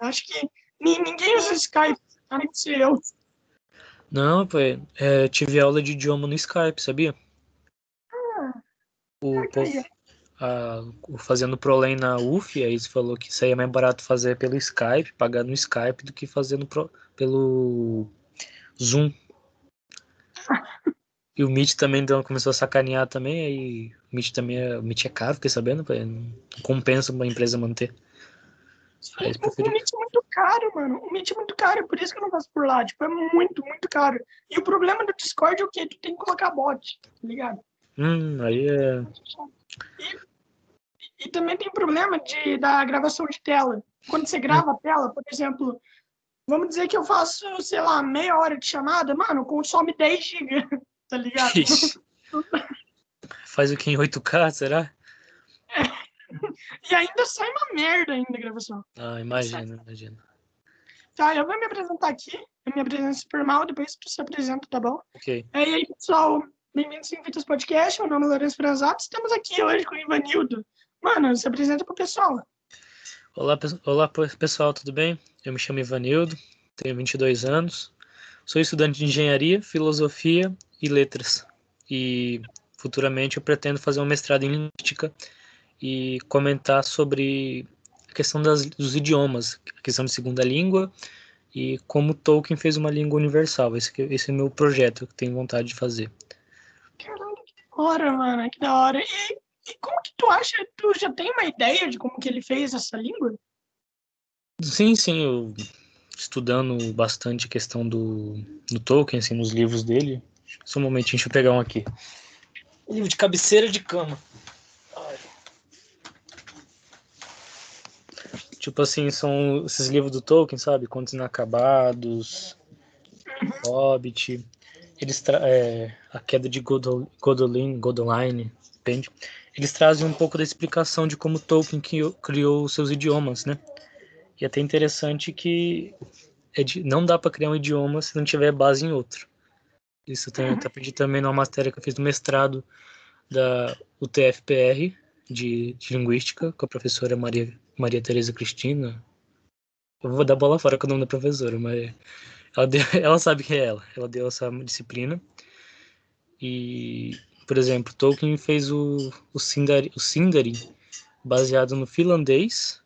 Acho que ninguém usa Skype, a não eu. Não, pô, é, tive aula de idioma no Skype, sabia? Ah, O povo, a, o fazendo Prolem na UF, aí você falou que saía mais barato fazer pelo Skype, pagar no Skype, do que fazendo pro, pelo Zoom. E o Meet também deu- começou a sacanear também, aí o Meet também é, o Meet é caro, fiquei sabendo, pô, não compensa uma empresa manter. Aí eles o. Meet é muito caro, mano. O Meet é muito caro, por isso que eu não faço por lá. Tipo, é muito, muito caro. E o problema do Discord é o quê? Tu tem que colocar bot, tá ligado? Hum, aí é. E também tem o problema de, da gravação de tela. Quando você grava a tela, por exemplo, vamos dizer que eu faço, sei lá, meia hora de chamada, mano, consome 10 GB, tá ligado? Faz o que em 8K, será? E ainda sai uma merda ainda a gravação. Ah, imagina, imagina. Tá, eu vou me apresentar aqui. Eu me apresento super mal, depois tu se apresenta, tá bom? Ok. É, E aí, pessoal, bem-vindos ao Invitas Podcast. Meu nome é Lourenço Franzato. Estamos aqui hoje com o Ivanildo. Mano, se apresenta pro pessoal. Olá, pe- olá pe- pessoal, tudo bem? Eu me chamo Ivanildo, tenho 22 anos, sou estudante de engenharia, filosofia e letras. E futuramente eu pretendo fazer um mestrado em linguística e comentar sobre a questão das, dos idiomas, a questão de segunda língua e como Tolkien fez uma língua universal. Esse, esse é o meu projeto que eu tenho vontade de fazer. Caralho, que da hora, mano, que da hora. E, e como que tu acha? Tu já tem uma ideia de como que ele fez essa língua? Sim, sim, eu estudando bastante a questão do, do Tolkien, assim, nos livros dele. Só um momentinho, deixa eu pegar um aqui. Livro de cabeceira de cama. Tipo assim, são esses livros do Tolkien, sabe? Contos Inacabados, Hobbit. Eles é, a queda de Godol Godolin, Godoline, depende. Eles trazem um pouco da explicação de como Tolkien criou, os seus idiomas, né? E é até interessante que é de- não dá para criar um idioma se não tiver base em outro. Isso eu tenho- até aprendi também numa matéria que eu fiz no mestrado da UTFPR de, de Linguística, com a professora Maria, Maria Tereza Cristina. Eu vou dar bola fora com o nome da professora, mas ela, deu- ela sabe quem é ela. Ela deu essa disciplina. E, por exemplo, Tolkien fez o, o, Sindari, o Sindarin baseado no finlandês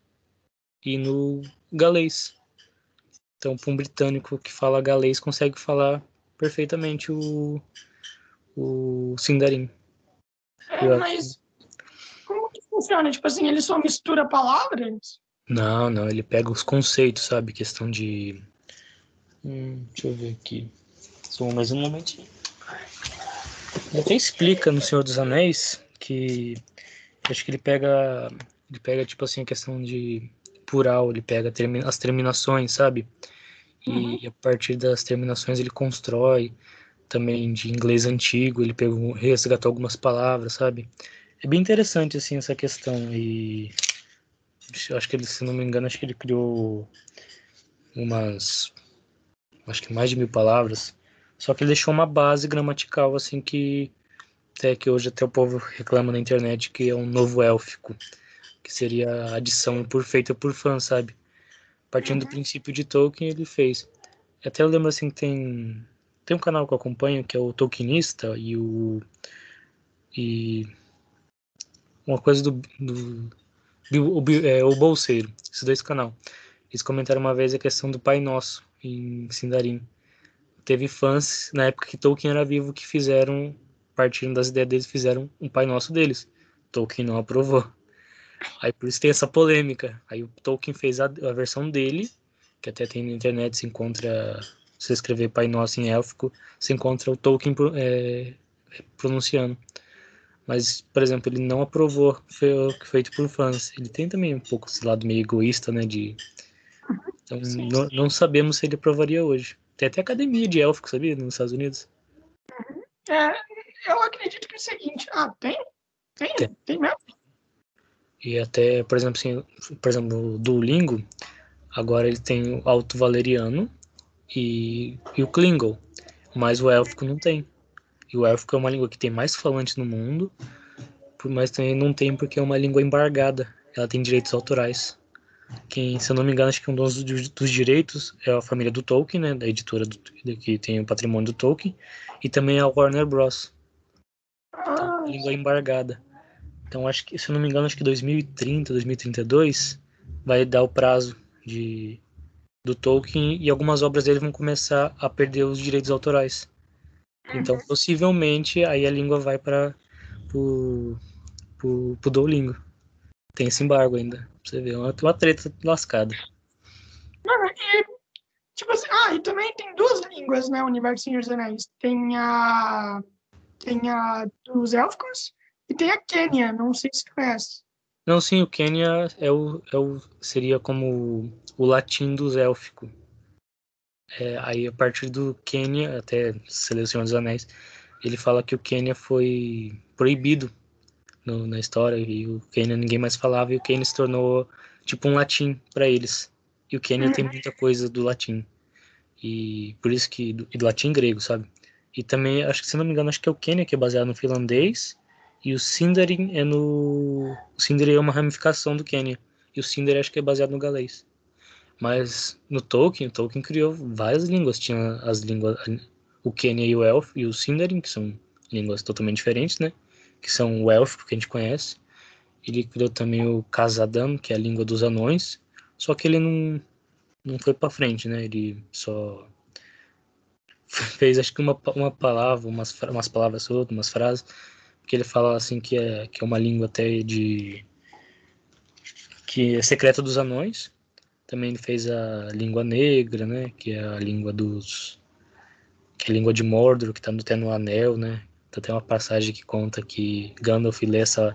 e no galês. Então, para um britânico que fala galês, consegue falar perfeitamente o, o Sindarin. É, mas que funciona? Tipo assim, ele só mistura palavras? Não, não, ele pega os conceitos, sabe? Questão de. Hum, deixa eu ver aqui. Só mais um momentinho. Ele até explica no Senhor dos Anéis que acho que ele pega. Ele pega, tipo assim, a questão de plural, ele pega termi- as terminações, sabe? E a partir das terminações ele constrói também de inglês antigo, ele pegou, resgatou algumas palavras, sabe? É bem interessante, assim, essa questão. E acho que ele, se não me engano, acho que ele criou umas, acho que mais de mil palavras. Só que ele deixou uma base gramatical, assim, que até que hoje até o povo reclama na internet que é um novo élfico, que seria a adição por, feita por fã, sabe? Partindo do princípio de Tolkien, ele fez. Até eu lembro, assim, que tem, tem um canal que eu acompanho, que é o Tolkienista, e o... E uma coisa do, do Bill- o, é, o Bolseiro, esses dois canal. Eles comentaram uma vez a questão do Pai Nosso em Sindarin. Teve fãs na época que Tolkien era vivo que fizeram, partindo das ideias deles, fizeram um Pai Nosso deles. Tolkien não aprovou. Aí por isso tem essa polêmica. Aí o Tolkien fez a, a versão dele, que até tem na internet, se encontra, se escrever Pai Nosso em élfico, se encontra o Tolkien é, pronunciando. Mas, por exemplo, ele não aprovou o que feito por fãs. Ele tem também um pouco esse lado meio egoísta, né? De... Então, Sim, não, não sabemos se ele aprovaria hoje. Tem até academia de élfico, sabia? Nos Estados Unidos. É, eu acredito que é o seguinte. Ah, tem? Tem? Tem. Tem mesmo? E até, por exemplo, assim, por exemplo, o Duolingo, agora ele tem o Alto Valeriano e, e o Klingon. Mas o élfico não tem. E o élfico é uma língua que tem mais falantes no mundo, mas também não tem porque é uma língua embargada. Ela tem direitos autorais. quem, se eu não me engano, acho que um dos, dos direitos é a família do Tolkien, né, da editora do, que tem o patrimônio do Tolkien, e também a Warner Bros. Então, língua embargada. Então, acho que, se eu não me engano, acho que 2030, 2032 vai dar o prazo de, do Tolkien e algumas obras dele vão começar a perder os direitos autorais. Então, uhum. possivelmente, aí a língua vai para o Duolingo. Tem esse embargo ainda. Pra você ver, é uma, uma treta lascada. Mano, e, tipo assim, ah, e também tem duas línguas, né, Universo Senhor dos Anéis. Tem a, tem a dos élficos e tem a Quênia, não sei se conhece. Não, sim, o Quênia é o, é o, seria como o latim dos élficos. É, aí, a partir do Quênia, até Seleção dos Anéis, ele fala que o Quênia foi proibido no, na história e o Quênia ninguém mais falava e o Quênia se tornou tipo um latim para eles. E o Quênia tem muita coisa do latim. E por isso que do, do latim grego, sabe? E também, acho que se não me engano, acho que é o Quênia que é baseado no finlandês e o Sindarin é no o Sindarin é uma ramificação do Quênia. E o Sindarin acho que é baseado no galês. Mas no Tolkien, Tolkien criou várias línguas. Tinha as línguas, o Quenya e o Elf e o Sindarin, que são línguas totalmente diferentes, né? Que são o élfico que a gente conhece. Ele criou também o Kazadam, que é a língua dos anões. Só que ele não, não foi para frente, né? Ele só fez, acho que uma, uma palavra, umas, umas palavras outras, umas frases, que ele fala assim que é, que é uma língua até de... que é secreta dos anões também ele fez a língua negra, né? Que é a língua dos. Que é a língua de Mordor, que está no, até no anel, né? Então tem uma passagem que conta que Gandalf lê essa,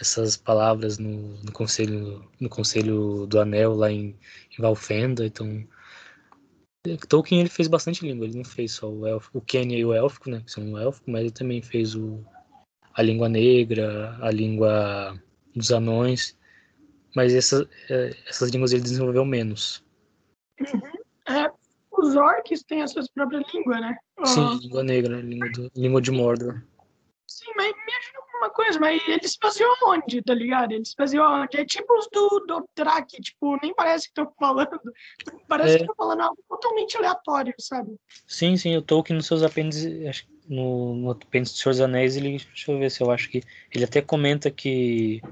essas palavras no, no, conselho, no conselho do anel lá em, em Valfenda. Então. Tolkien ele fez bastante língua, ele não fez só o, elfo, o Quenya e o élfico, né, que são o élfico, mas ele também fez o, a língua negra, a língua dos anões mas essa, é, essas línguas ele desenvolveu menos. Uhum. É, os orcs têm as suas próprias línguas, né? Sim, uh... língua negra, língua, do, língua de Mordor. Sim, mas me ajuda com uma coisa, mas eles faziam onde, tá ligado? Eles faziam onde? É tipo os do, do Track, tipo, nem parece que tô falando. Parece é... que tô falando algo totalmente aleatório, sabe? Sim, sim, o Tolkien nos seus apêndices, no, no apêndice do Senhor dos Anéis, ele, deixa eu ver se eu acho que, ele até comenta que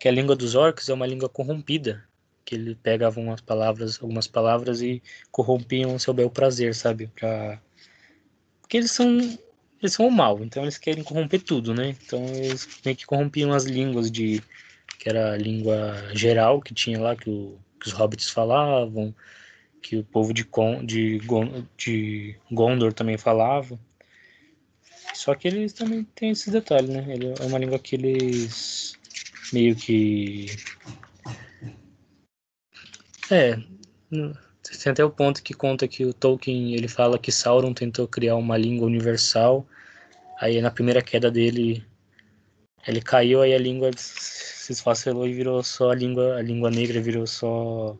que a língua dos orcs é uma língua corrompida, que ele pegava umas palavras, algumas palavras e corrompiam o seu bel prazer, sabe? Pra... Porque eles são eles são o mal, então eles querem corromper tudo, né? Então eles meio que corrompiam as línguas de que era a língua geral que tinha lá que, o, que os hobbits falavam, que o povo de, Con, de, de Gondor também falava. Só que eles também têm esse detalhe, né? Ele é uma língua que eles meio que. É. Tem até o ponto que conta que o Tolkien ele fala que Sauron tentou criar uma língua universal. Aí na primeira queda dele ele caiu, aí a língua se esfacelou e virou só a língua, a língua negra virou só.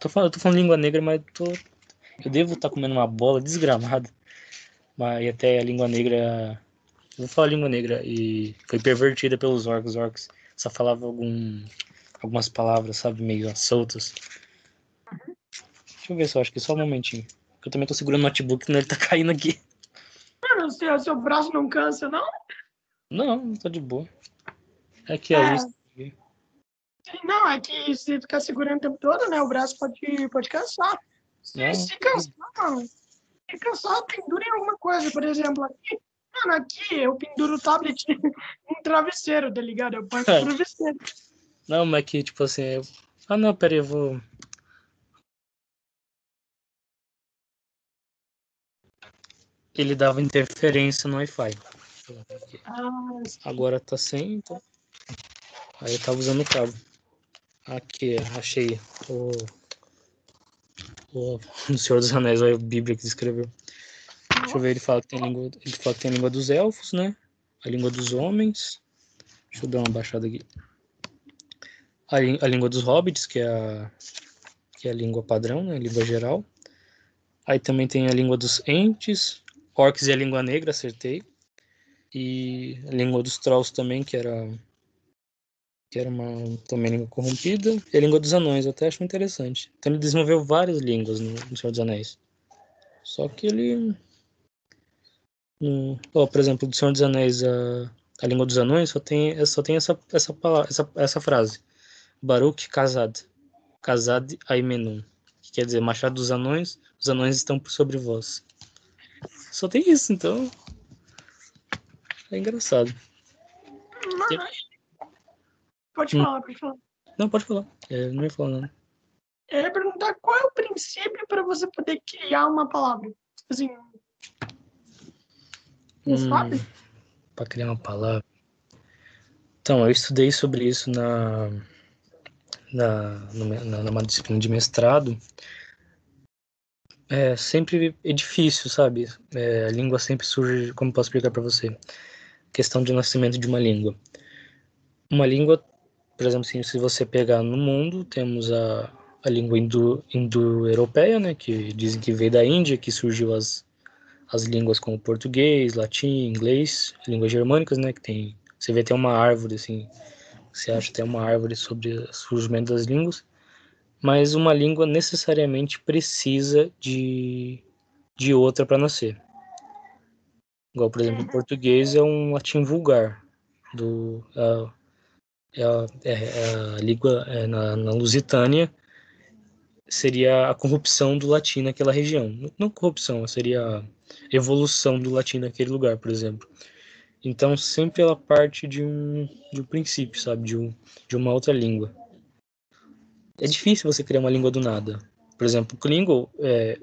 Tô falando, tô falando língua negra, mas tô. Eu devo estar tá comendo uma bola desgramada. Mas até a língua negra. Vou falar língua negra. E foi pervertida pelos orcs. Orcs só falava algum, algumas palavras, sabe, meio soltas. Deixa eu ver se eu acho que só um momentinho. Eu também tô segurando o notebook, senão ele tá caindo aqui. Mano, seu, seu braço não cansa, não? Não, tá de boa. É que é. Não, é que se ficar segurando o tempo todo, né? O braço pode, pode cansar. Se, se cansar, se cansar, pendura em alguma coisa. Por exemplo, aqui, Mano, aqui eu penduro o tablet em travesseiro, tá ligado? Eu ponho é. travesseiro. Não, mas que tipo assim. Eu... Ah, não, peraí, eu vou. Ele dava interferência no Wi-Fi. Agora tá sem, então. Aí eu tava usando o cabo. Aqui, achei o. O, o Senhor dos Anéis, a Bíblia que escreveu. Deixa eu ver, ele fala que tem língua, ele fala que tem a língua dos elfos, né? A língua dos homens. Deixa eu dar uma baixada aqui. A, a língua dos hobbits, que é a, que é a língua padrão, né? A língua geral. Aí também tem a língua dos entes, orcs e a língua negra, acertei. E a língua dos trolls também, que era que era uma também língua corrompida, e a língua dos anões, eu até acho interessante. Então ele desenvolveu várias línguas no, no Senhor dos Anéis. Só que ele. Oh, por exemplo, do Senhor dos Anéis, a, a língua dos anões só tem, só tem essa, essa, palavra, essa, essa frase. Baruch Kazad. Kazad Aimenun. Que quer dizer, Machado dos Anões, os anões estão por sobre vós. Só tem isso, então. É engraçado. Mas... Pode hum. falar, pode falar. Não, pode falar. É, não ia falar nada. Eu ia perguntar qual é o princípio para você poder criar uma palavra. Assim. Hum? Para criar uma palavra. Então, eu estudei sobre isso na, na, na, numa disciplina de mestrado. É sempre é difícil, sabe? É, a língua sempre surge, como posso explicar para você? Questão de nascimento de uma língua. Uma língua por exemplo, assim, se você pegar no mundo, temos a, a língua indo-europeia, indo né, que dizem que veio da Índia, que surgiu as, as línguas como português, latim, inglês, línguas germânicas, né, que tem, você vê até uma árvore, assim, você acha até uma árvore sobre o surgimento das línguas, mas uma língua necessariamente precisa de, de outra para nascer. Igual, por exemplo, o português é um latim vulgar, do... É a, é, a língua é, na, na Lusitânia seria a corrupção do latim naquela região. Não corrupção, seria evolução do latim naquele lugar, por exemplo. Então, sempre ela parte de um, de um princípio, sabe? De, um, de uma outra língua. É difícil você criar uma língua do nada. Por exemplo, o Klingon é,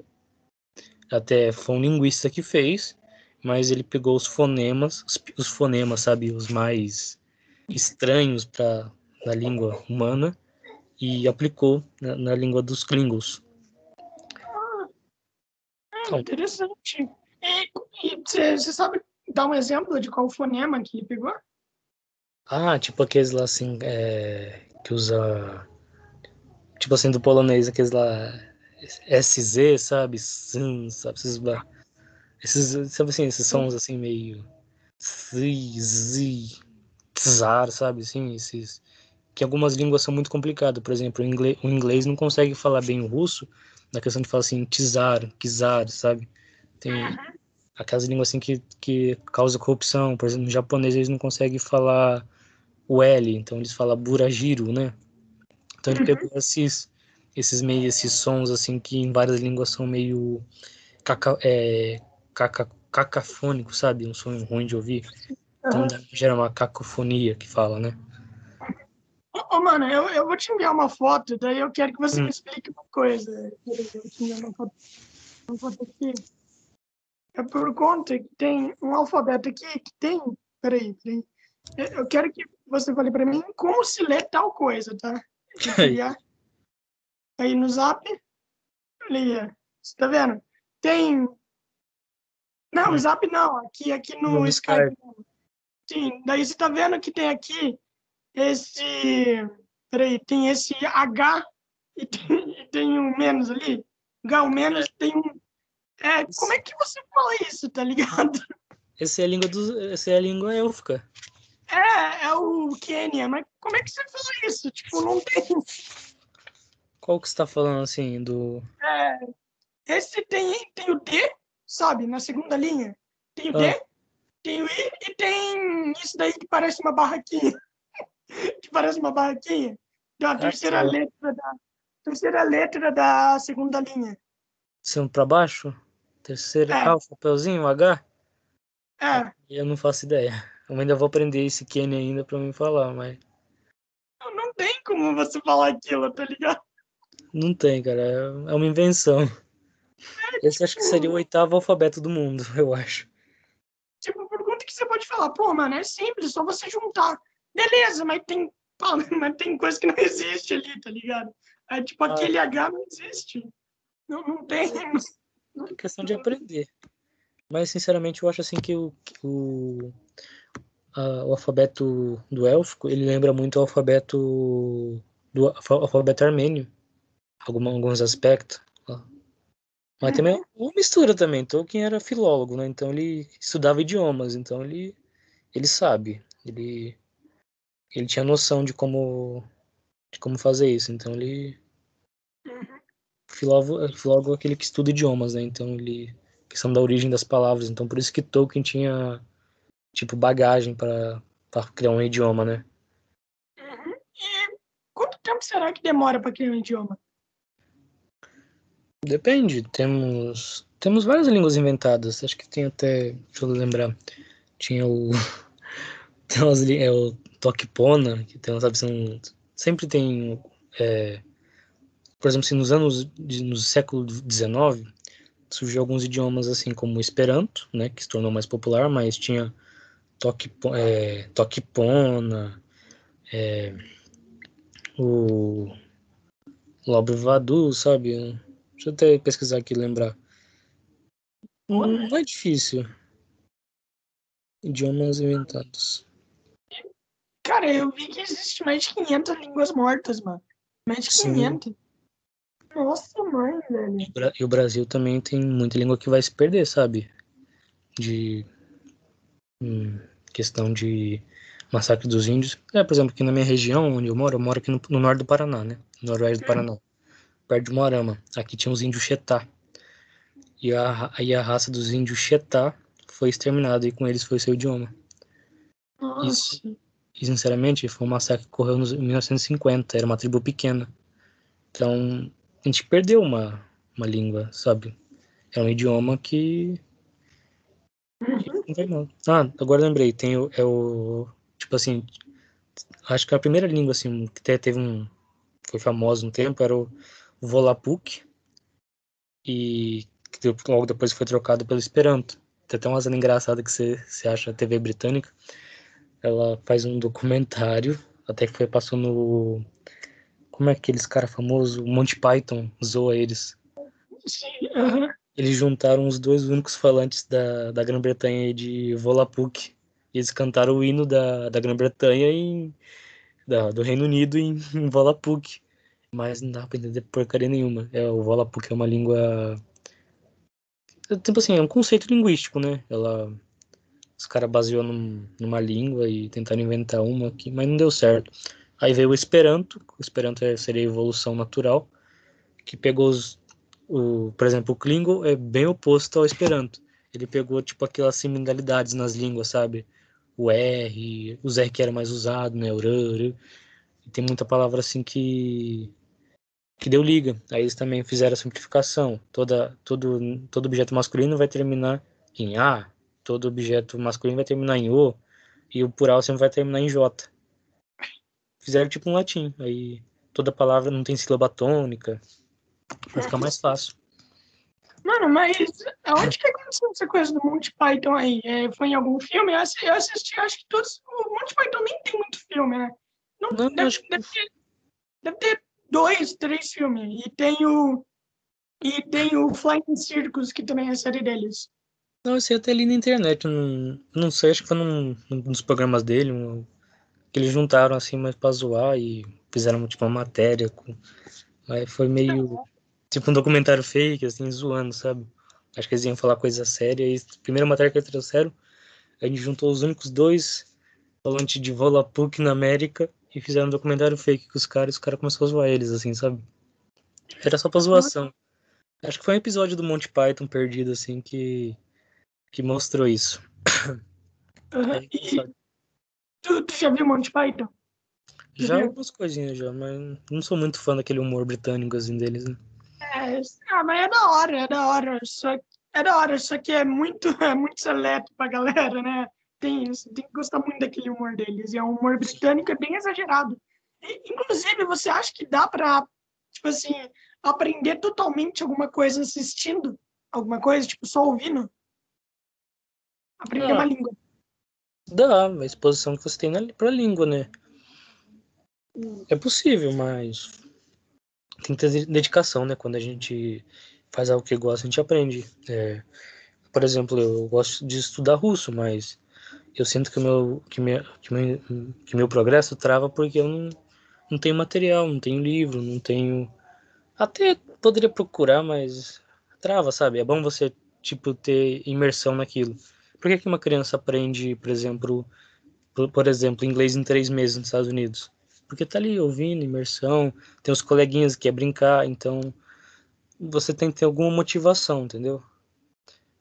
até foi um linguista que fez, mas ele pegou os fonemas, os, os fonemas, sabe? Os mais estranhos para na língua humana e aplicou na, na língua dos Klingons. Ah, é interessante. E você sabe dar um exemplo de qual fonema que pegou? Ah, tipo aqueles lá assim, é, que usa. Tipo assim, do polonês, aqueles lá. SZ, sabe? Sim, sabe? Esses, esses, sabe assim, esses sons assim meio. Z, Z, sabe? Assim, esses que algumas línguas são muito complicadas. Por exemplo, o inglês, o inglês não consegue falar bem o russo na questão de falar assim, czar, kizar, sabe? Tem aquelas línguas assim que, que causa corrupção. Por exemplo, no japonês eles não conseguem falar o L, então eles falam burajiro, né? Então ele uhum. pegou esses, esses meio, esses sons assim que em várias línguas são meio caca, é, caca, cacafônicos, sabe? Um som ruim de ouvir. Então gera uma cacofonia que fala, né? Ô, mano, eu, eu vou te enviar uma foto, daí eu quero que você hum. me explique uma coisa. Eu vou te enviar uma foto, uma foto aqui. É por conta que tem um alfabeto aqui que tem. Peraí, peraí. Eu quero que você fale para mim como se lê tal coisa, tá? Aí no zap. Olha Você tá vendo? Tem. Não, hum. zap não. Aqui, aqui no, no Skype. Skype. Sim, daí você tá vendo que tem aqui esse. Peraí, tem esse H e tem, e tem um menos ali. H, o menos tem um. É, como é que você fala isso, tá ligado? Essa é a língua do. Essa é a língua élfica. É, é o Quênia, mas como é que você fala isso? Tipo, não tem. Qual que você tá falando assim do. É. Esse tem, tem o D, sabe? Na segunda linha. Tem o ah. D tem o I e tem isso daí que parece uma barraquinha. que parece uma barraquinha. A terceira letra da terceira letra da segunda linha. Sendo para baixo? Terceira. É. Ah, o papelzinho, o H? É. Eu não faço ideia. Eu ainda vou aprender esse Kenny ainda para me falar, mas. Não tem como você falar aquilo, tá ligado? Não tem, cara. É uma invenção. É, Esse tipo... acho que seria o oitavo alfabeto do mundo, eu acho. Tipo, pergunta que você pode falar, pô, mano, é simples, só você juntar. Beleza, mas tem, pô, mas tem coisa que não existe ali, tá ligado? É tipo, ah. aquele H não existe. Não, não tem. É questão de aprender. Mas, sinceramente, eu acho assim que o, o, a, o alfabeto do élfico, ele lembra muito o alfabeto do alfabeto armênio. Algum, alguns aspectos. Mas também é uma mistura também. Tolkien era filólogo, né? Então ele estudava idiomas, então ele ele sabe. Ele ele tinha noção de como de como fazer isso. Então ele filólogo, filólogo é aquele que estuda idiomas, né? Então ele questão da origem das palavras. Então por isso que Tolkien tinha tipo bagagem para criar um idioma, né? Uhum. E quanto tempo será que demora para criar um idioma? Depende. Temos temos várias línguas inventadas. Acho que tem até, deixa eu lembrar, tinha o tem umas, é o Tokpona, que tem, sabe, são, sempre tem é, por exemplo, assim, nos anos no século XIX surgiu alguns idiomas assim como o Esperanto, né, que se tornou mais popular, mas tinha é, Tokpona, é, o Lobre Vadu, sabe? Deixa eu até pesquisar aqui e lembrar. Não, não é difícil. Idiomas inventados. Cara, eu vi que existe mais de 500 línguas mortas, mano. Mais de 500. Sim. Nossa, mãe, velho. E o Brasil também tem muita língua que vai se perder, sabe? De. Hum, questão de massacre dos índios. É, por exemplo, aqui na minha região, onde eu moro, eu moro aqui no, no norte do Paraná, né? No noroeste do Paraná. Perto de Moarama. Aqui tinha os índios Xetá. E a, aí a raça dos índios Xetá foi exterminada e com eles foi seu idioma. Nossa. Isso, e, sinceramente, foi um massacre que ocorreu em 1950. Era uma tribo pequena. Então, a gente perdeu uma, uma língua, sabe? É um idioma que. Uhum. Ah, agora lembrei, tem o, é o. Tipo assim. Acho que a primeira língua, assim, que até teve um. Foi famosa um tempo, era o Volapük. E logo depois foi trocado pelo Esperanto. Tem até uma cena engraçada que você, você acha a TV britânica. Ela faz um documentário, até que foi passou no como é que aqueles caras famosos, o Monty Python, zoa eles. Sim, uhum. Eles juntaram os dois únicos falantes da, da Grã-Bretanha de Volapük. Eles cantaram o hino da, da Grã-Bretanha em da, do Reino Unido em, em Volapük. Mas não dá pra entender porcaria nenhuma. É, o Volapük é uma língua. Tipo assim, é um conceito linguístico, né? Ela. Os caras baseou num, numa língua e tentaram inventar uma aqui, mas não deu certo. Aí veio o Esperanto, o Esperanto é, seria a evolução natural, que pegou os, o, por exemplo, o Klingon é bem oposto ao Esperanto. Ele pegou tipo aquelas similaridades nas línguas, sabe? O R, os R que era mais usado, né? E tem muita palavra assim que que deu liga. Aí eles também fizeram a simplificação. Toda, todo, todo objeto masculino vai terminar em A, todo objeto masculino vai terminar em O, e o plural sempre vai terminar em J fizeram tipo um latim. Aí toda palavra não tem sílaba tônica. Vai ficar mais fácil. Mano, mas onde que aconteceu essa coisa do Monty Python aí? É, foi em algum filme? Eu assisti, acho que todos. O Monty Python nem tem muito filme, né? Não, não deve, acho... deve, ter, deve ter dois, três filmes. E tem o. E tem o Flying Circus, que também é a série deles. Não, esse até ali na internet. Não, não sei, acho que foi num, num dos programas dele, um, que eles juntaram assim, mas pra zoar e fizeram tipo uma matéria. Com... Mas foi meio. Tipo um documentário fake, assim, zoando, sabe? Acho que eles iam falar coisa séria. E a primeira matéria que eles trouxeram, a gente juntou os únicos dois falantes de Volapük na América e fizeram um documentário fake com os caras e os caras começaram a zoar eles, assim, sabe? Era só pra zoação. Acho que foi um episódio do Monty Python perdido, assim, que, que mostrou isso. Uhum. É, Tu, tu já viu Monty Python? Já algumas coisinhas já, mas não sou muito fã daquele humor britânico assim deles, né? É, ah, mas é da hora, é da hora. Só, é da hora, só que é muito, é muito seleto pra galera, né? Tem isso, tem que gostar muito daquele humor deles. E é um humor britânico é bem exagerado. E, inclusive, você acha que dá pra, tipo assim, aprender totalmente alguma coisa assistindo alguma coisa, tipo, só ouvindo? Aprender ah. uma língua. Dá, a exposição que você tem na, pra língua, né? É possível, mas tem que ter dedicação, né? Quando a gente faz algo que gosta, a gente aprende. É, por exemplo, eu gosto de estudar russo, mas eu sinto que o meu, que minha, que meu, que meu progresso trava porque eu não, não tenho material, não tenho livro, não tenho. Até poderia procurar, mas trava, sabe? É bom você, tipo, ter imersão naquilo. Por que, que uma criança aprende, por exemplo, por, por exemplo, inglês em três meses nos Estados Unidos? Porque tá ali ouvindo, imersão, tem os coleguinhas que quer brincar, então você tem que ter alguma motivação, entendeu?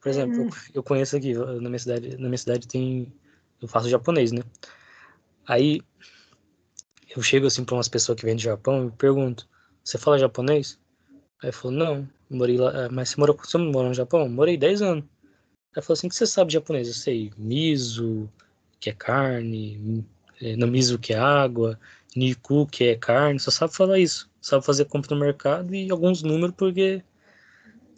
Por exemplo, uhum. eu conheço aqui, na minha cidade, na minha cidade tem. Eu faço japonês, né? Aí eu chego assim para umas pessoas que vêm do Japão e pergunto: Você fala japonês? Aí falou: Não, morei lá. É, mas você morou, você morou no Japão? Morei 10 anos. Aí falou assim: que você sabe japonês? Eu sei miso, que é carne, é, namiso, que é água, niku, que é carne. Só sabe falar isso. Sabe fazer compra no mercado e alguns números porque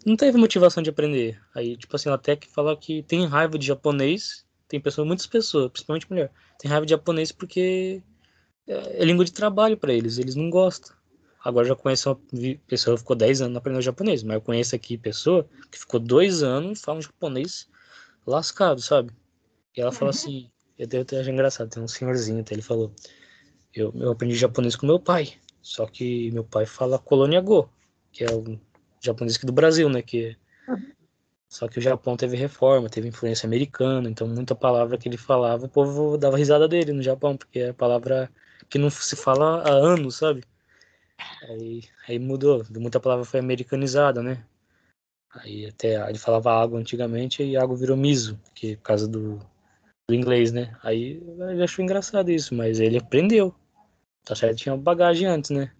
não teve motivação de aprender. Aí, tipo assim, até que fala que tem raiva de japonês. Tem pessoas, muitas pessoas, principalmente mulher, tem raiva de japonês porque é, é língua de trabalho para eles, eles não gostam. Agora já conheço uma pessoa que ficou 10 anos aprendendo japonês, mas eu conheço aqui pessoa que ficou dois anos fala um japonês lascado, sabe? E ela fala uhum. assim, eu até, até engraçado, tem um senhorzinho até, ele falou, eu, eu aprendi japonês com meu pai, só que meu pai fala colônia go, que é o japonês aqui do Brasil, né? Que... Uhum. Só que o Japão teve reforma, teve influência americana, então muita palavra que ele falava, o povo dava risada dele no Japão, porque é palavra que não se fala há anos, sabe? Aí, aí mudou, muita palavra foi americanizada, né? Aí até ele falava água antigamente e água virou miso, que por causa do, do inglês, né? Aí ele achou engraçado isso, mas ele aprendeu. Tá certo, tinha bagagem antes, né?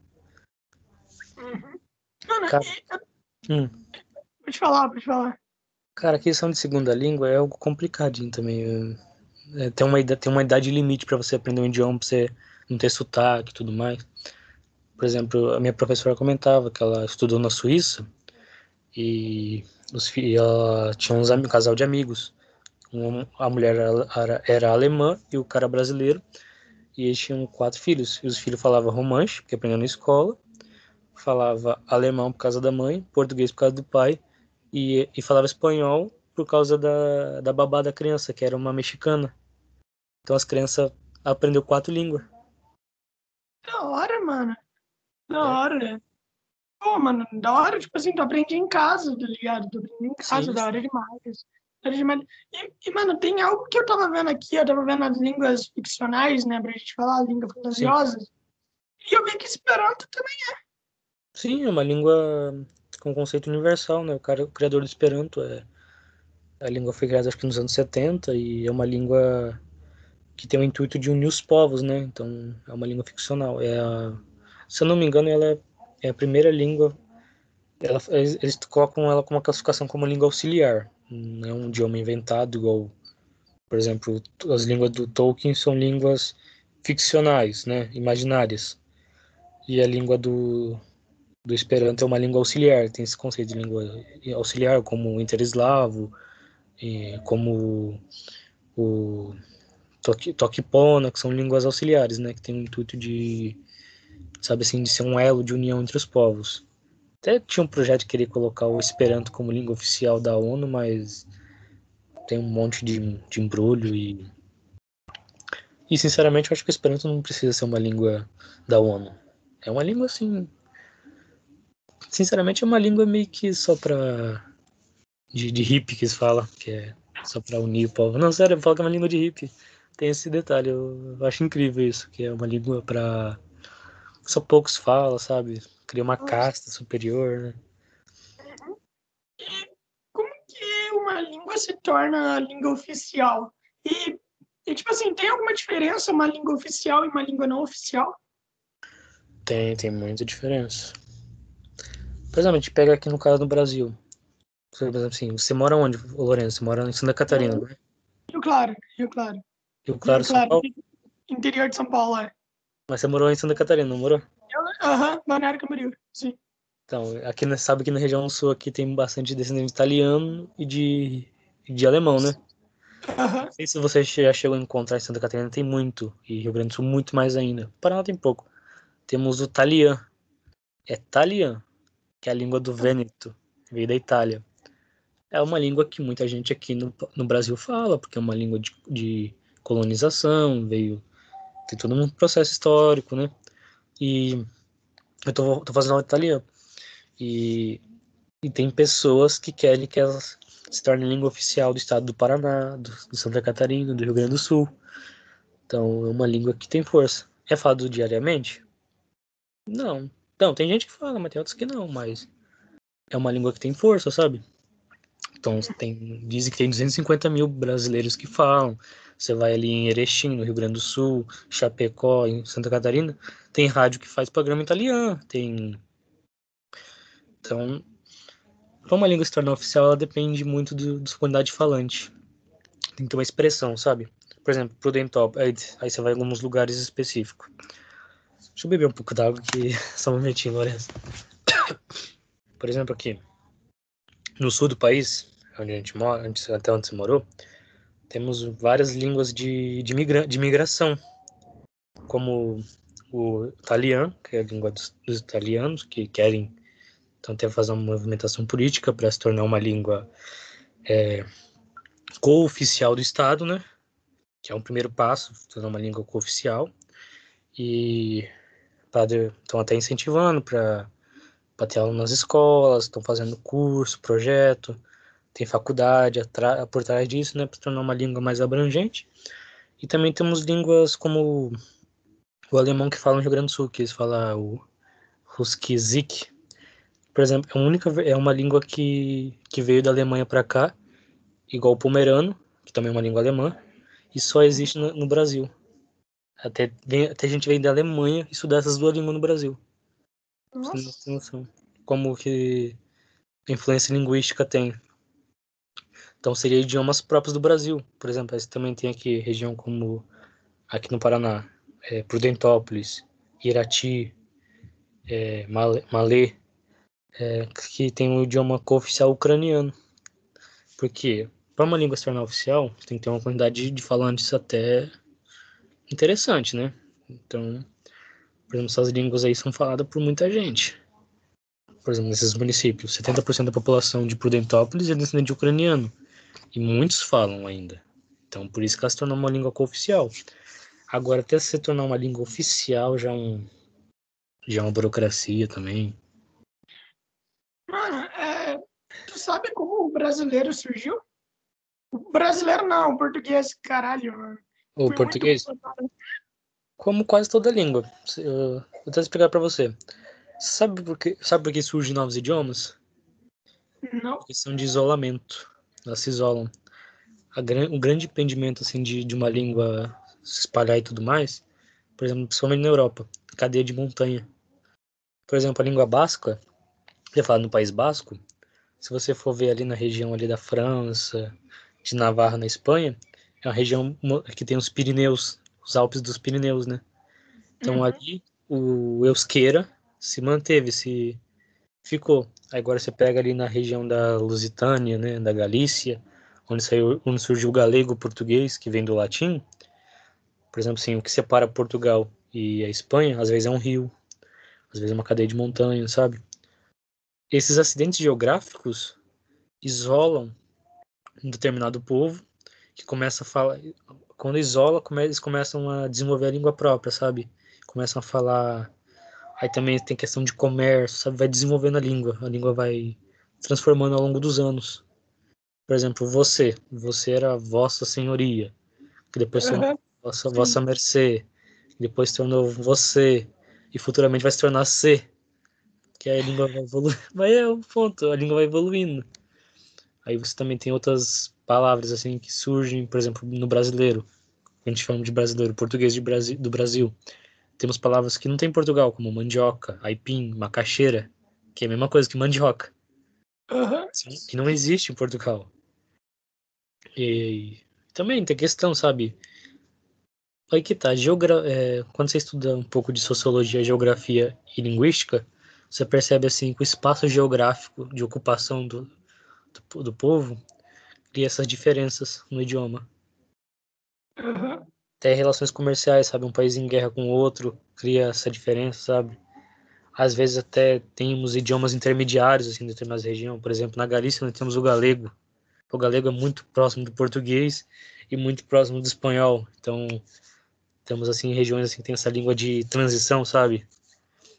Uhum. Mano, Cara... hum. Pode falar, pode falar. Cara, a questão de segunda língua é algo complicadinho também. É, tem, uma, tem uma idade limite para você aprender um idioma, pra você não ter sotaque e tudo mais. Por exemplo, a minha professora comentava que ela estudou na Suíça e os, ela tinha uns, um casal de amigos. A mulher era, era, alemã e o cara brasileiro. E eles tinham quatro filhos. E os filhos falavam romanche, porque aprendiam na escola. Falava alemão por causa da mãe, português por causa do pai. E, e falava espanhol por causa da, da babá da criança, que era uma mexicana. Então as crianças aprendeu quatro línguas. Da hora, mano. Da hora, né? Pô, mano, da hora, tipo assim, tu aprende em casa, tá ligado? Tu aprende em casa, Sim. da hora demais. Da hora demais. E, e, mano, tem algo que eu tava vendo aqui, eu tava vendo as línguas ficcionais, né, pra gente falar, línguas fantasiosas. E eu vi que Esperanto também é. Sim, é uma língua com conceito universal, né? O, cara, o criador do Esperanto é. A língua foi criada acho que nos anos 70 e é uma língua que tem o intuito de unir os povos, né? Então é uma língua ficcional. É a, se eu não me engano, ela é a primeira língua. Ela, eles colocam ela com uma classificação como língua auxiliar. Não é um idioma inventado igual, por exemplo, as línguas do Tolkien são línguas ficcionais, né? Imaginárias. E a língua do do Esperanto é uma língua auxiliar, tem esse conceito de língua auxiliar, como o intereslavo, como o Tokipona, que são línguas auxiliares, né, que tem o intuito de, sabe assim, de ser um elo de união entre os povos. Até tinha um projeto de querer colocar o Esperanto como língua oficial da ONU, mas tem um monte de, de embrulho e e sinceramente eu acho que o Esperanto não precisa ser uma língua da ONU. É uma língua assim, sinceramente é uma língua meio que só pra de, de hippie que se fala, que é só pra unir o povo. Não, sério, eu falo que é uma língua de hippie tem esse detalhe. Eu acho incrível isso, que é uma língua para só poucos falam, sabe? Cria uma casta superior, né? E como que uma língua se torna a língua oficial? E, e, tipo assim, tem alguma diferença uma língua oficial e uma língua não oficial? Tem, tem muita diferença. Por exemplo, a gente pega aqui no caso do Brasil. Por exemplo, assim, você mora onde, Lourenço? Você mora em Santa Catarina, né? Rio Claro, Rio Claro. Rio Claro, São Paulo? Interior de São Paulo, é. Mas você morou em Santa Catarina, não morou? Aham, uhum, Balneário Camboriú, sim. Então, aqui sabe que na região sul aqui tem bastante descendente italiano e de, de alemão, né? Uhum. Não sei se você já chegou a encontrar em Santa Catarina, tem muito. E Rio Grande do Sul, muito mais ainda. Paraná tem pouco. Temos o talian. É talian, que é a língua do Vêneto, veio da Itália. É uma língua que muita gente aqui no, no Brasil fala, porque é uma língua de, de colonização, veio tem todo um processo histórico, né? E eu tô, tô fazendo aula de italiano. E, e tem pessoas que querem que ela se torne língua oficial do estado do Paraná, do, do Santa Catarina, do Rio Grande do Sul. Então, é uma língua que tem força. É falado diariamente? Não. Não, tem gente que fala, mas tem outros que não, mas é uma língua que tem força, sabe? Então, tem, dizem que tem 250 mil brasileiros que falam. Você vai ali em Erechim, no Rio Grande do Sul, Chapecó, em Santa Catarina, tem rádio que faz programa italiano, tem... Então, para uma língua se tornar oficial, ela depende muito do, da sua quantidade falante. Tem que ter uma expressão, sabe? Por exemplo, Prudentop, aí, aí você vai em alguns lugares específicos. Deixa eu beber um pouco d'água que só um momentinho, Lourenço. Por exemplo, aqui no sul do país, onde a gente mora, até onde você morou, temos várias línguas de, de, migra, de migração, como o italiano, que é a língua dos, dos italianos, que querem então ter fazer uma movimentação política para se tornar uma língua é, co-oficial do Estado, né? Que é um primeiro passo, tornar uma língua co-oficial. E estão até incentivando para ter aula nas escolas, estão fazendo curso, projeto, tem faculdade por trás disso, né? Para tornar uma língua mais abrangente. E também temos línguas como o alemão que fala no Rio Grande do Sul, que eles falam o Ruskizik, por exemplo, é, única, é uma língua que, que veio da Alemanha para cá, igual o pomerano, que também é uma língua alemã, e só existe no, no Brasil. Até, vem, até a gente vem da Alemanha estudar essas duas línguas no Brasil. Nossa. Como que a influência linguística tem. Então seria idiomas próprios do Brasil. Por exemplo, você também tem aqui região como aqui no Paraná, é, Prudentópolis, Irati, é, Malê, é, que tem o idioma cooficial ucraniano. Porque para uma língua se tornar oficial, tem que ter uma quantidade de falantes até interessante, né? Então, por exemplo, essas línguas aí são faladas por muita gente. Por exemplo, nesses municípios, 70% da população de Prudentópolis é descendente de ucraniano. E muitos falam ainda. Então, por isso que ela se tornou uma língua cooficial. Agora, até se tornar uma língua oficial, já, é um, já é uma burocracia também. Mano, é, tu sabe como o brasileiro surgiu? O brasileiro não, o português, caralho. Mano. O Foi português? Como quase toda língua. Eu vou até explicar pra você. Sabe por que, sabe por que surgem novos idiomas? Não. Por questão de isolamento. Elas se isolam. A, o grande impedimento assim, de, de uma língua se espalhar e tudo mais, por exemplo, principalmente na Europa, cadeia de montanha. Por exemplo, a língua basca, já falar no País Basco, se você for ver ali na região ali da França, de Navarra na Espanha, é uma região que tem os Pirineus, os Alpes dos Pirineus, né? Então uhum. ali o Euskera se manteve, se ficou. Agora você pega ali na região da Lusitânia, né, da Galícia, onde, saiu, onde surgiu o galego português, que vem do latim. Por exemplo, assim, o que separa Portugal e a Espanha, às vezes é um rio, às vezes é uma cadeia de montanhas, sabe? Esses acidentes geográficos isolam um determinado povo que começa a falar. Quando isola, eles começam a desenvolver a língua própria, sabe? Começam a falar. Aí também tem questão de comércio, sabe? Vai desenvolvendo a língua. A língua vai transformando ao longo dos anos. Por exemplo, você. Você era vossa senhoria. Que depois se tornou vossa, vossa mercê. Depois se tornou você. E futuramente vai se tornar C que a língua vai evoluindo. Mas é o ponto, a língua vai evoluindo. Aí você também tem outras palavras assim que surgem, por exemplo, no brasileiro. A gente fala de brasileiro, português de Brasi do Brasil. Temos palavras que não tem em Portugal, como mandioca, aipim, macaxeira, que é a mesma coisa que mandioca. Uhum. Que não existe em Portugal. E também tem questão, sabe? Aí que tá, geogra é, quando você estuda um pouco de sociologia, geografia e linguística, você percebe assim que o espaço geográfico de ocupação do, do, do povo cria essas diferenças no idioma. Uhum. Até relações comerciais, sabe? Um país em guerra com o outro cria essa diferença, sabe? Às vezes até temos idiomas intermediários assim, em determinadas regiões. Por exemplo, na Galícia nós temos o galego. O galego é muito próximo do português e muito próximo do espanhol. Então, temos assim regiões assim que tem essa língua de transição, sabe?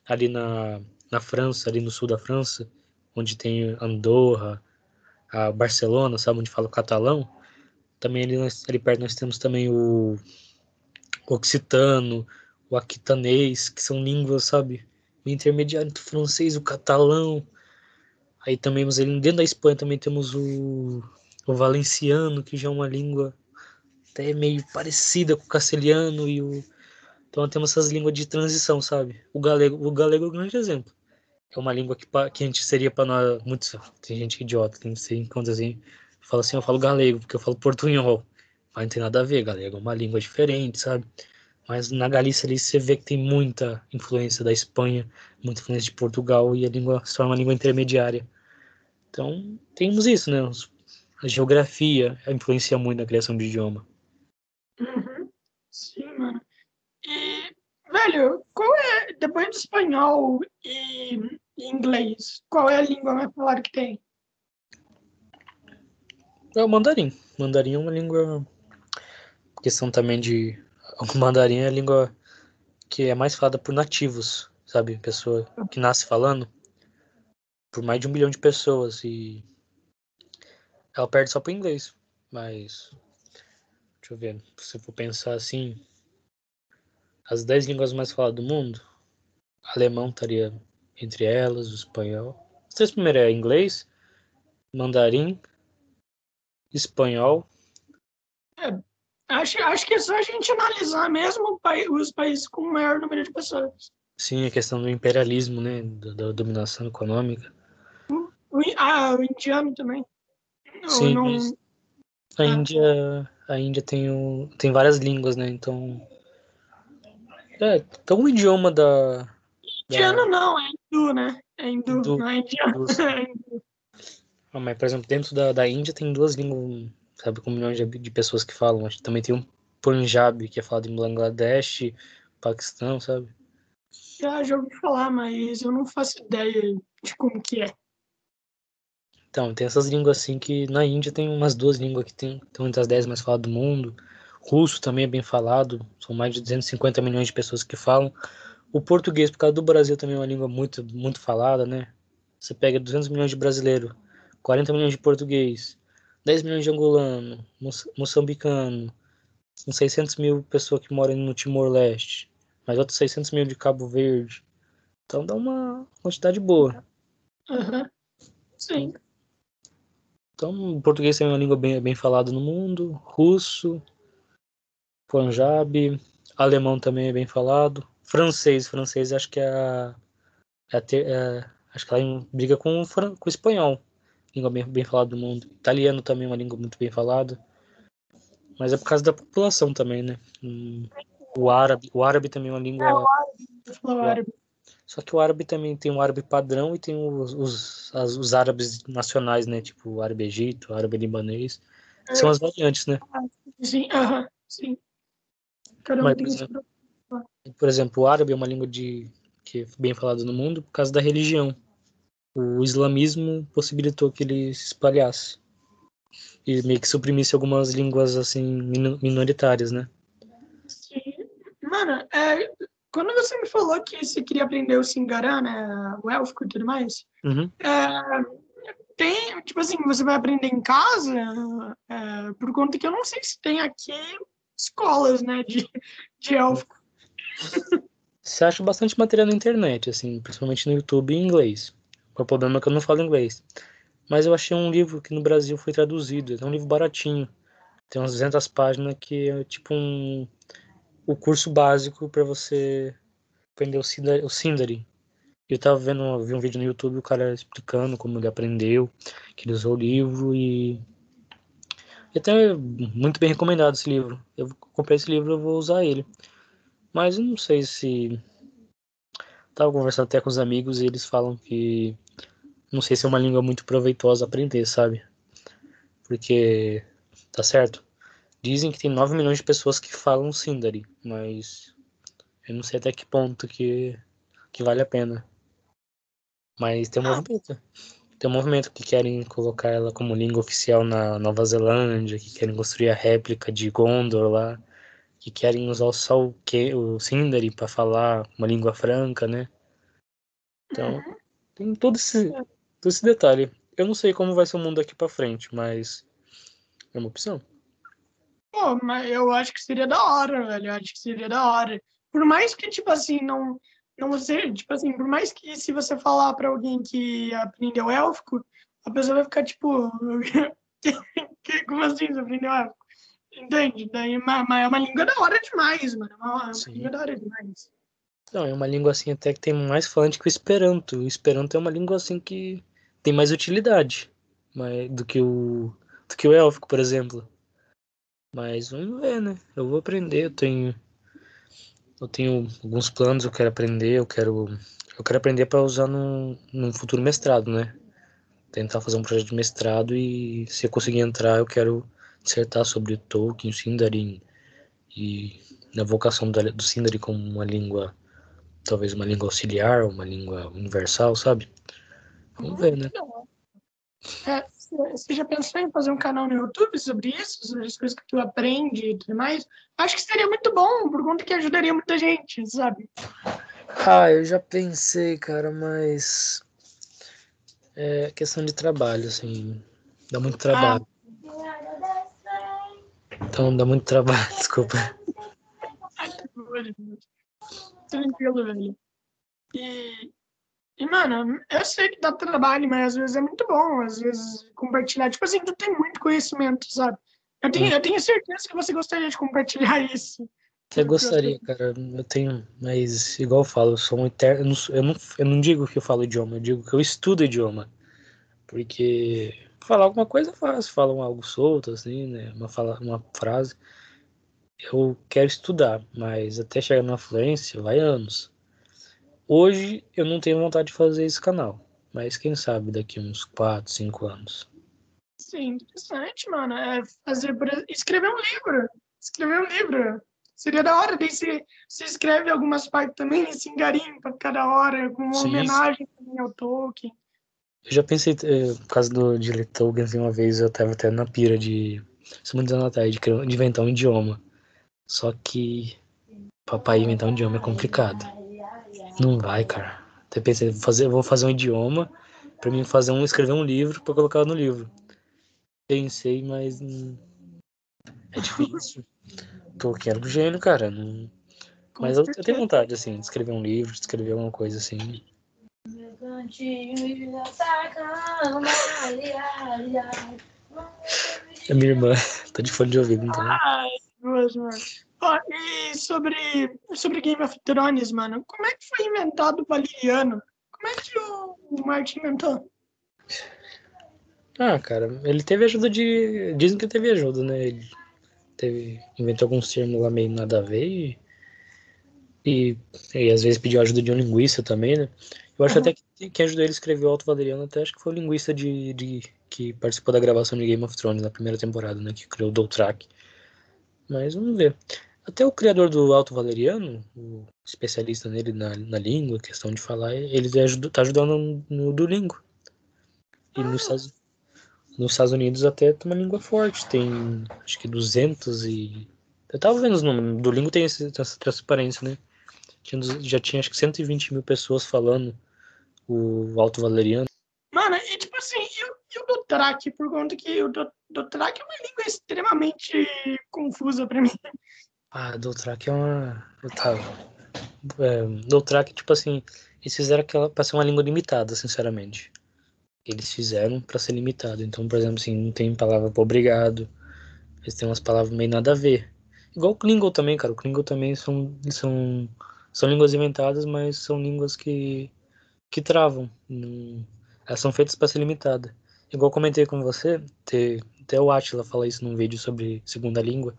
Ali na na França, ali no sul da França, onde tem Andorra, a Barcelona, sabe, onde fala o catalão. Também ali, ali perto nós temos também o, occitano, o aquitanês, que são línguas, sabe, intermediárias entre o francês o catalão. Aí também, dentro da Espanha também temos o, o valenciano, que já é uma língua até meio parecida com o castelhano e o então temos essas línguas de transição, sabe? O galego, o galego é um grande exemplo. É uma língua que, que a gente seria para nós muito tem gente que idiota, tem sei enquanto assim, fala assim, eu falo galego porque eu falo portunhol. Mas não tem nada a ver, galego é uma língua diferente, sabe? Mas na Galícia ali você vê que tem muita influência da Espanha, muita influência de Portugal e a língua se torna uma língua intermediária. Então, temos isso, né? A geografia influencia muito na criação de idioma. Uhum. Sim, mano. E, velho, qual é, depois de espanhol e inglês, qual é a língua mais falada que tem? É o mandarim. Mandarim é uma língua. Questão também de. O mandarim é a língua que é mais falada por nativos, sabe? Pessoa que nasce falando. Por mais de um milhão de pessoas. E. Ela perde só pro inglês. Mas. Deixa eu ver. Se eu for pensar assim. As dez línguas mais faladas do mundo. Alemão estaria entre elas, o espanhol. As três primeiras é inglês, mandarim, espanhol. É, acho, acho que é só a gente analisar mesmo os países com o maior número de pessoas. Sim, a questão do imperialismo, né? Da, da dominação econômica. O, o, ah, o indiano também. Sim, não... mas a ah. Índia, a Índia tem, o, tem várias línguas, né? Então. É, então o idioma da. Indiano da... não, é hindu, né? É hindu, hindu. não é indiano. É hindu. Ah, mas, por exemplo, dentro da, da Índia tem duas línguas, sabe, com milhões de, de pessoas que falam. Acho que também tem um Punjab, que é falado em Bangladesh, Paquistão, sabe? Já, já ouvi falar, mas eu não faço ideia de como que é. Então, tem essas línguas assim que na Índia tem umas duas línguas que tem, estão entre as dez mais faladas do mundo. Russo também é bem falado, são mais de 250 milhões de pessoas que falam. O português, por causa do Brasil, também é uma língua muito, muito falada, né? Você pega 200 milhões de brasileiros, 40 milhões de português, 10 milhões de angolano, moçambicano, são 600 mil pessoas que moram no Timor-Leste, mais outros 600 mil de Cabo Verde. Então dá uma quantidade boa. Uhum. Sim. Então, o português é uma língua bem, bem falada no mundo, russo, Punjab, alemão também é bem falado, francês, francês acho que é a, é a ter, é, acho que ela briga com, com o espanhol língua bem, bem falada do mundo. Italiano também é uma língua muito bem falada. Mas é por causa da população também, né? Hum, o árabe, o árabe também é uma língua. É, o árabe, o árabe. Só que o árabe também tem o árabe padrão e tem os, os, as, os árabes nacionais, né? Tipo o árabe egito, o árabe libanês. É. São as variantes, né? Sim, aham, sim. Um Mas, por exemplo, por exemplo, o árabe é uma língua de, que é bem falada no mundo por causa da religião o islamismo possibilitou que ele se espalhasse e meio que suprimisse algumas línguas assim minoritárias, né? Sim. Mano, é, quando você me falou que você queria aprender o Singará, né, o élfico e tudo mais, uhum. é, tem, tipo assim, você vai aprender em casa, é, por conta que eu não sei se tem aqui escolas, né, de, de élfico. Você acha bastante material na internet, assim, principalmente no YouTube em inglês. O problema é que eu não falo inglês. Mas eu achei um livro que no Brasil foi traduzido. É um livro baratinho. Tem umas 200 páginas que é tipo um o curso básico para você aprender o Sindari. Eu tava vendo, vi um vídeo no YouTube o cara explicando como ele aprendeu, que ele usou o livro e e até muito bem recomendado esse livro. Eu comprei esse livro, eu vou usar ele. Mas eu não sei se tava conversando até com os amigos e eles falam que não sei se é uma língua muito proveitosa aprender, sabe? Porque, tá certo? Dizem que tem 9 milhões de pessoas que falam Sindari, mas eu não sei até que ponto que, que vale a pena. Mas tem um ah. movimento. Tem um movimento que querem colocar ela como língua oficial na Nova Zelândia, que querem construir a réplica de Gondor lá, que querem usar só o, que, o Sindari para falar uma língua franca, né? Então, uhum. tem todo esse, todo esse detalhe. Eu não sei como vai ser o mundo daqui para frente, mas é uma opção. Pô, mas eu acho que seria da hora, velho. Eu acho que seria da hora. Por mais que, tipo assim, não, não seja, tipo assim, por mais que se você falar pra alguém que aprendeu élfico, a pessoa vai ficar, tipo, como assim você aprendeu élfico? Entende? Daí, é mas, mas é uma língua da hora demais, mano. É uma, uma língua da hora demais. Não, é uma língua assim até que tem mais falante que o Esperanto. O Esperanto é uma língua assim que tem mais utilidade mas, do que o do que o élfico, por exemplo. Mas vamos ver, né? Eu vou aprender, eu tenho eu tenho alguns planos, eu quero aprender, eu quero eu quero aprender para usar num, num futuro mestrado, né? Tentar fazer um projeto de mestrado e se eu conseguir entrar, eu quero dissertar sobre Tolkien, Sindarin e na vocação do Sindarin como uma língua, talvez uma língua auxiliar, uma língua universal, sabe? Vamos ver, né? É, você já pensou em fazer um canal no YouTube sobre isso, sobre as coisas que tu aprende e tudo mais? Acho que seria muito bom, por conta que ajudaria muita gente, sabe? Ah, eu já pensei, cara, mas é questão de trabalho, assim, dá muito trabalho. Ah. Então dá muito trabalho, desculpa. Tranquilo, velho. E e, mano, eu sei que dá trabalho, mas às vezes é muito bom, às vezes compartilhar. Tipo assim, tu tem muito conhecimento, sabe? Eu tenho, eu tenho certeza que você gostaria de compartilhar isso. Eu gostaria, cara. Eu tenho, mas igual eu falo, eu sou um eterno. Eu não, eu não digo que eu falo idioma, eu digo que eu estudo idioma. Porque falar alguma coisa fácil, falam algo solto, assim, né? Uma, fala, uma frase. Eu quero estudar, mas até chegar na fluência vai anos. Hoje eu não tenho vontade de fazer esse canal, mas quem sabe daqui uns 4, 5 anos. Sim, interessante, mano. É fazer por... escrever um livro. Escrever um livro. Seria da hora, daí você, você escreve algumas partes também, esse engarim pra cada hora, com uma Sim, homenagem também ao Tolkien. Eu já pensei, eh, por causa do, de ler Tolkien, assim, uma vez eu tava até na pira de, se muitos anos atrás, de, de inventar um idioma. Só que papai inventar um idioma é complicado. Não vai, cara. Até pensei, fazer, vou fazer um idioma para mim fazer um, escrever um livro para colocar no livro. Pensei, mas é difícil. Tô quero gênio, cara. Não... Mas eu, eu, tenho vontade, assim, de escrever um livro, de escrever alguma coisa assim. É minha irmã, tá de fone de ouvido, então. Ai, duas, mano. Oh, e sobre, sobre Game of Thrones, mano, como é que foi inventado o Valeriano? Como é que o, o Martin inventou? Ah, cara, ele teve ajuda de. Dizem que teve ajuda, né? Ele teve... inventou alguns termos lá meio nada a ver e... e. E, às vezes pediu ajuda de um linguista também, né? Eu acho uhum. até que quem ajudou ele a escrever o Alto Valeriano, até acho que foi o linguista de, de, que participou da gravação de Game of Thrones na primeira temporada, né? Que criou o Doutrak. Mas vamos ver. Até o criador do Alto Valeriano, o especialista nele na, na língua, questão de falar, ele está ajudando no Duolingo. E nos Estados, nos Estados Unidos até tem uma língua forte, tem acho que 200 e... Eu tava vendo os números, do Lingo tem essa transparência, né? Já tinha acho que 120 mil pessoas falando o Alto Valeriano. Mano, e tipo assim, eu, eu do Track, por conta que o do, do Track é uma língua extremamente confusa para mim. Ah, Doutrak é uma. Tava. É, Doutrak, tipo assim, eles fizeram aquela pra ser uma língua limitada, sinceramente. Eles fizeram para ser limitado. Então, por exemplo, assim, não tem palavra pra obrigado. Eles têm umas palavras meio nada a ver. Igual o Klingon também, cara. O Klingon também são, são, são línguas inventadas, mas são línguas que, que travam. Não, elas são feitas para ser limitada. Igual comentei com você, até, até o Atila fala isso num vídeo sobre segunda língua.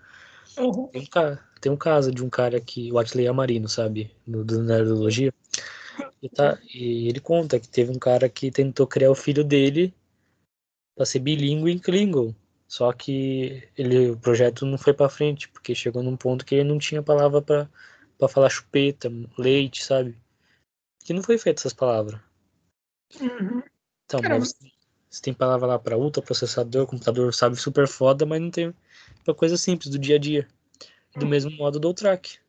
Uhum. Tem, um, tem um caso de um cara que, o Atley Amarino, sabe? No, do Nerdologia. E, tá, e ele conta que teve um cara que tentou criar o filho dele para ser bilíngue em Klingon. Só que ele, o projeto não foi para frente, porque chegou num ponto que ele não tinha palavra para falar chupeta, leite, sabe? Que não foi feito essas palavras. Uhum. Então, mas você tem palavra lá para ultraprocessador, computador sabe super foda, mas não tem para coisa simples do dia a dia. Do hum. mesmo modo do track.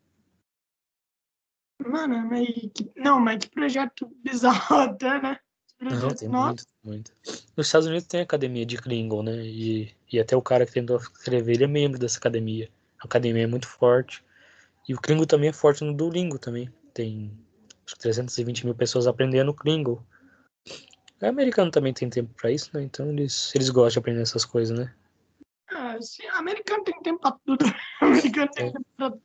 Mano, mas que, não, mas que projeto bizarro até, né? Não, tem muito, muito. Nos Estados Unidos tem academia de Klingon, né? E, e até o cara que tentou escrever, ele é membro dessa academia. A academia é muito forte. E o Klingon também é forte no Duolingo também. Tem acho que 320 mil pessoas aprendendo Klingon. O americano também tem tempo para isso, né? Então eles, eles gostam de aprender essas coisas, né? Ah, sim, americano tem tempo pra tudo. americano tem é. tempo pra tudo.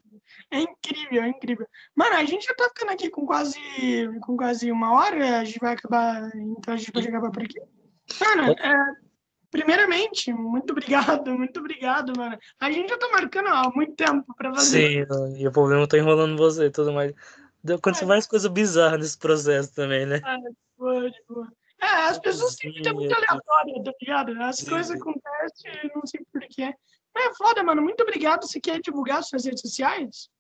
É incrível, é incrível. Mano, a gente já tá ficando aqui com quase, com quase uma hora. A gente vai acabar. Então a gente pode acabar por aqui. Mano, é, primeiramente, muito obrigado, muito obrigado, mano. A gente já tá marcando há muito tempo pra fazer. Sim, e o problema tá enrolando você e tudo mais. Aconteceu várias coisas bizarras nesse processo também, né? Ah, boa, boa. É, as pessoas sempre é muito aleatórias, tá ligado? As coisas acontecem, não sei porquê. É foda, mano. Muito obrigado. Você quer divulgar suas redes sociais?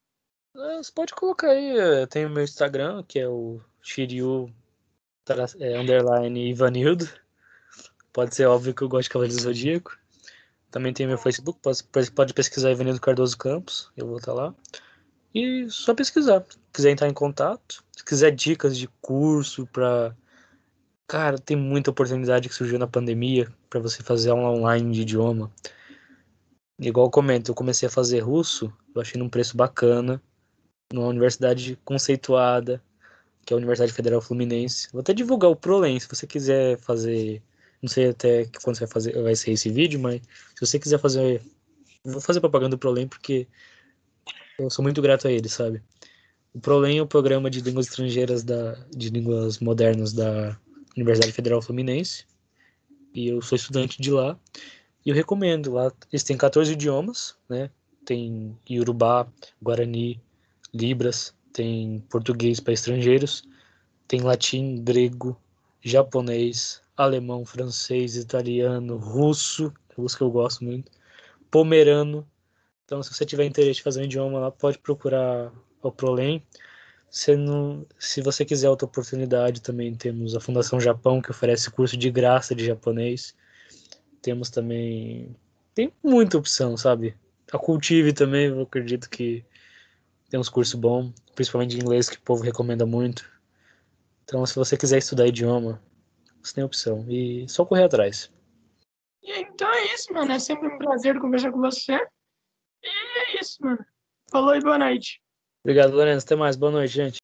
É, você pode colocar aí. Tem o meu Instagram, que é o Shiryu é, underline Ivanildo. Pode ser óbvio que eu gosto de Cavaleiro do Zodíaco. Também tem meu Facebook, pode, pode pesquisar Ivanildo Cardoso Campos, eu vou estar lá. E só pesquisar. Se quiser entrar em contato, se quiser dicas de curso para Cara, tem muita oportunidade que surgiu na pandemia para você fazer aula online de idioma. Igual eu comento, eu comecei a fazer russo, eu achei num preço bacana, numa universidade conceituada, que é a Universidade Federal Fluminense. Vou até divulgar o Prolen, se você quiser fazer, não sei até quando você vai fazer, vai ser esse vídeo, mas se você quiser fazer, vou fazer propaganda do Prolen porque eu sou muito grato a ele, sabe? O Prolen é o programa de línguas estrangeiras da, de línguas modernas da Universidade Federal Fluminense. E eu sou estudante de lá. E eu recomendo. Lá eles têm 14 idiomas, né? Tem Yorubá, Guarani, Libras, tem português para estrangeiros, tem latim, grego, japonês, alemão, francês, italiano, russo, russo que eu gosto muito, pomerano. Então, se você tiver interesse em fazer um idioma lá, pode procurar o Prolem. Se, não, se você quiser outra oportunidade, também temos a Fundação Japão, que oferece curso de graça de japonês. Temos também. Tem muita opção, sabe? A Cultive também, eu acredito que tem uns cursos bons, principalmente de inglês, que o povo recomenda muito. Então, se você quiser estudar idioma, você tem opção. E só correr atrás. Então é isso, mano. É sempre um prazer conversar com você. E é isso, mano. Falou e boa noite. Obrigado, Lourenço. Até mais. Boa noite, gente.